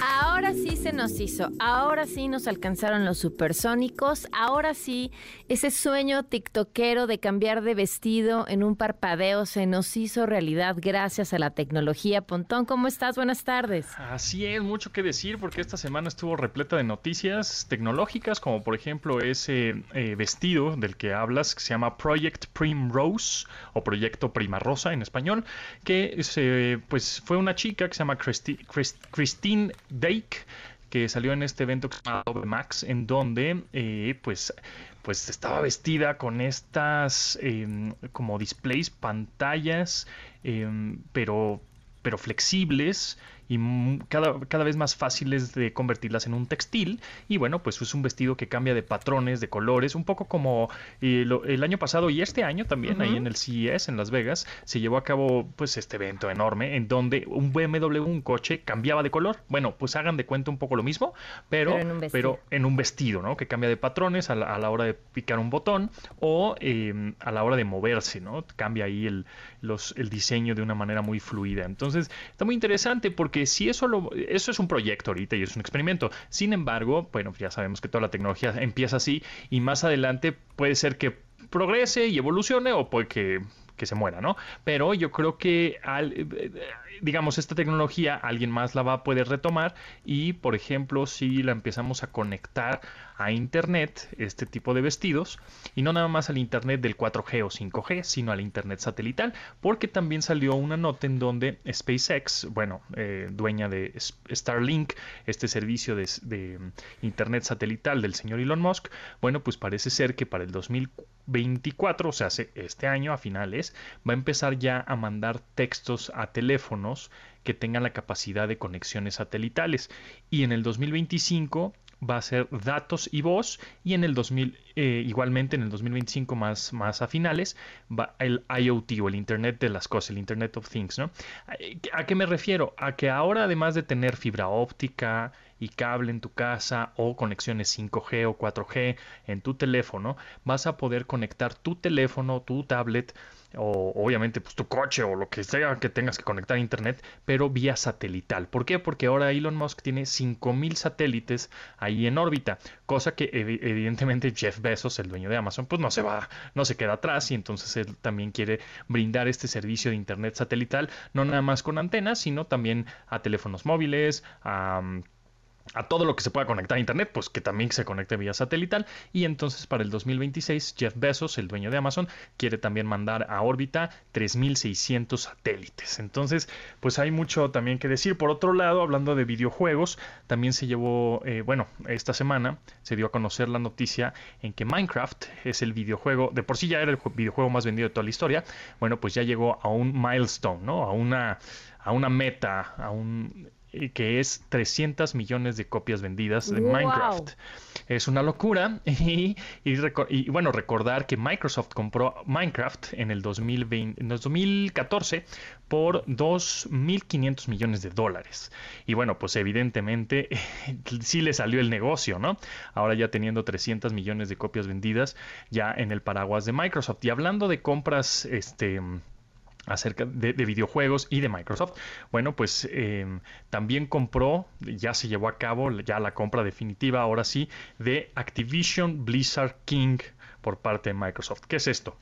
Ahora sí se nos hizo, ahora sí nos alcanzaron los supersónicos, ahora sí ese sueño tiktokero de cambiar de vestido en un parpadeo se nos hizo realidad gracias a la tecnología. Pontón, ¿cómo estás? Buenas tardes. Así es, mucho que decir porque esta semana estuvo repleta de noticias tecnológicas, como por ejemplo ese eh, vestido del que hablas, que se llama Project Primrose o Proyecto Prima Rosa en español, que se, pues fue una chica que se llama Christine Dake que salió en este evento que se llama Max, en donde eh, pues, pues estaba vestida con estas em, como displays, pantallas, em, pero, pero flexibles y cada, cada vez más fáciles de convertirlas en un textil. Y bueno, pues es un vestido que cambia de patrones, de colores, un poco como eh, el año pasado y este año también, ahí en el CES en Las Vegas, se llevó a cabo pues este evento enorme en donde un BMW, un coche, cambiaba de color. Bueno, pues hagan de cuenta un poco lo mismo, pero, pero, en, un vestido, ¿no? Que cambia de patrones a la, hora de picar un botón o em, a la hora de moverse, ¿no? Cambia ahí el, los, el diseño de una manera muy fluida. Entonces, está muy interesante porque si eso, lo, eso es un proyecto ahorita y es un experimento. Sin embargo, bueno, ya sabemos que toda la tecnología empieza así y más adelante puede ser que progrese y evolucione o puede que que se muera, ¿no? Pero yo creo que, al, digamos, esta tecnología alguien más la va a poder retomar y, por ejemplo, si la empezamos a conectar a Internet, este tipo de vestidos, y no nada más al Internet del 4G o 5G, sino al Internet satelital, porque también salió una nota en donde SpaceX, bueno, eh, dueña de Starlink, este servicio de, de Internet satelital del señor Elon Musk, bueno, pues parece ser que para el 2024, o sea, este año a finales, va a empezar ya a mandar textos a que tengan la capacidad de conexiones satelitales. Y en el 2025 va a ser datos y voz y en el 2000 eh, igualmente en el 2025 más, más a finales va el IoT o el Internet de las cosas, el Internet of Things, ¿no? ¿A qué me refiero? A que ahora además de tener fibra óptica y cable en tu casa o conexiones 5G o 4G en tu teléfono, vas a poder conectar tu teléfono, tu tablet o obviamente pues tu coche o lo que sea que tengas que conectar a internet, pero vía satelital. ¿Por qué? Porque ahora Elon Musk tiene 5000 satélites ahí en órbita, cosa que evidentemente Jeff Bezos, el dueño de Amazon, pues no se va, no se queda atrás y entonces él también quiere brindar este servicio de internet satelital no nada más con antenas, sino también a teléfonos móviles, a a todo lo que se pueda conectar a Internet, pues que también se conecte vía satelital. Y entonces para el 2026, Jeff Bezos, el dueño de Amazon, quiere también mandar a órbita 3.600 satélites. Entonces, pues hay mucho también que decir. Por otro lado, hablando de videojuegos, también se llevó, eh, bueno, esta semana se dio a conocer la noticia en que Minecraft es el videojuego, de por sí ya era el videojuego más vendido de toda la historia. Bueno, pues ya llegó a un milestone, ¿no? A una, a una meta, a un que es 300 millones de copias vendidas de Minecraft. Es una locura y, y, bueno, recordar que Microsoft compró Minecraft en el, 2020, en el 2014 por 2.500 millones de dólares. Y bueno, pues evidentemente sí le salió el negocio, ¿no? Ahora ya teniendo 300 millones de copias vendidas ya en el paraguas de Microsoft. Y hablando de compras, este acerca de, videojuegos y de Microsoft. Bueno, pues em, también compró, ya se llevó a cabo ya la compra definitiva, ahora sí, de Activision Blizzard King por parte de Microsoft. ¿Qué es esto?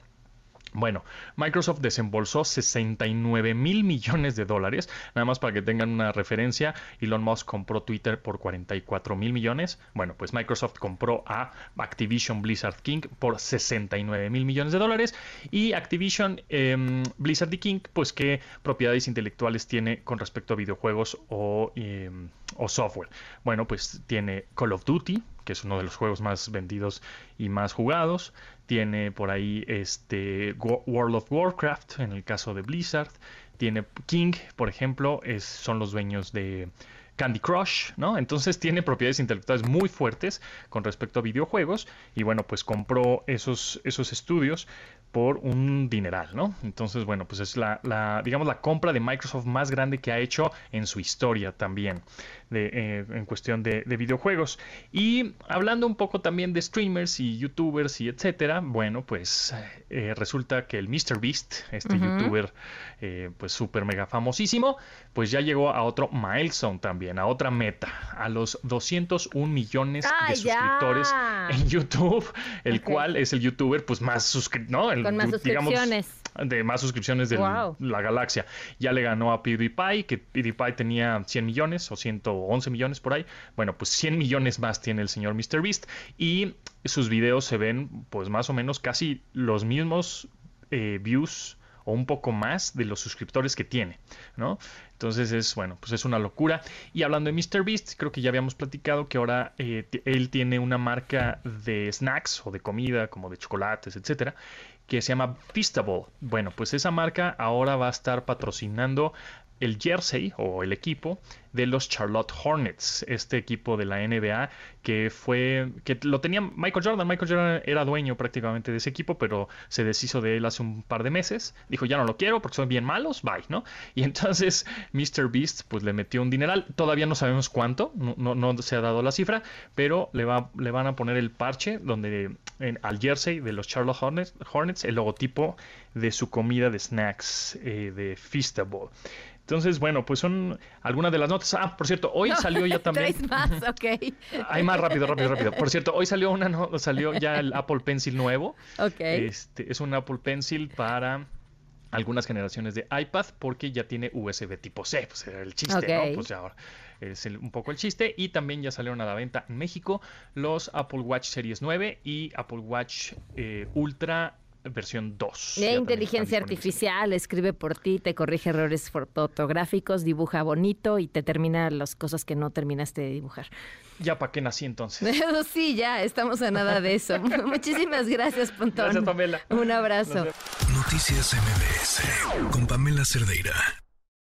Bueno, Microsoft desembolsó 69 mil millones de dólares, nada más para que tengan una referencia. Elon Musk compró Twitter por 44 mil millones. Bueno, pues Microsoft compró a Activision Blizzard King por 69 mil millones de dólares. Y Activision em, Blizzard King, pues qué propiedades intelectuales tiene con respecto a videojuegos o, em, o software. Bueno, pues tiene Call of Duty, que es uno de los juegos más vendidos y más jugados. Tiene por ahí este World of Warcraft, en el caso de Blizzard. Tiene King, por ejemplo, es, son los dueños de Candy Crush, ¿no? Entonces tiene propiedades intelectuales muy fuertes con respecto a videojuegos y bueno, pues compró esos, esos estudios por un dineral, ¿no? Entonces, bueno, pues es la, la, digamos, la compra de Microsoft más grande que ha hecho en su historia también de, eh, en cuestión de, videojuegos. Y hablando un poco también de streamers y youtubers y etcétera, bueno, pues eh, resulta que el MrBeast, este youtuber eh, pues súper mega famosísimo, pues ya llegó a otro milestone también, a otra meta, a los 201 millones de suscriptores en YouTube, el cual es el youtuber pues más suscrito, ¿no? Con más suscripciones. de más suscripciones de la galaxia. Ya le ganó a PewDiePie, que PewDiePie tenía 100 millones o 100 11 millones por ahí. Bueno, pues 100 millones más tiene el señor MrBeast y sus videos se ven pues más o menos casi los mismos eh, views o un poco más de los suscriptores que tiene, ¿no? Entonces es, bueno, pues es una locura. Y hablando de MrBeast, creo que ya habíamos platicado que ahora eh, él tiene una marca de snacks o de comida, como de chocolates, etcétera, que se llama Feastable. Bueno, pues esa marca ahora va a estar patrocinando el jersey o el equipo de los Charlotte Hornets, este equipo de la NBA que fue que lo tenía Michael Jordan. Michael Jordan era dueño prácticamente de ese equipo, pero se deshizo de él hace un par de meses. Dijo, "Ya no lo quiero porque son bien malos, bye", ¿no? Y entonces Mr. Beast pues le metió un dineral, todavía no sabemos cuánto, no, no, se ha dado la cifra, pero le va le van a poner el parche donde en, al jersey de los Charlotte Hornets, Hornets el logotipo de su comida de snacks eh, de Feastable. Entonces, bueno, pues son algunas de las notas. Ah, por cierto, hoy salió ya también. más, ok. Hay más rápido, rápido, rápido. Por cierto, hoy salió una, no, salió ya el Apple Pencil nuevo. Ok. Este, es un Apple Pencil para algunas generaciones de iPad porque ya tiene USB tipo C, pues era el chiste, ¿no? Pues ya ahora es un poco el chiste y también ya salieron a la venta en México los Apple Watch Series 9 y Apple Watch eh, Ultra versión 2. La inteligencia artificial escribe por ti, te corrige errores fotográficos, dibuja bonito y te termina las cosas que no terminaste de dibujar. Ya para qué nací entonces. sí, ya, estamos a nada de eso. Muchísimas gracias, Pontón. Gracias, Pamela. Un abrazo. Noticias MBS con Pamela Cerdeira.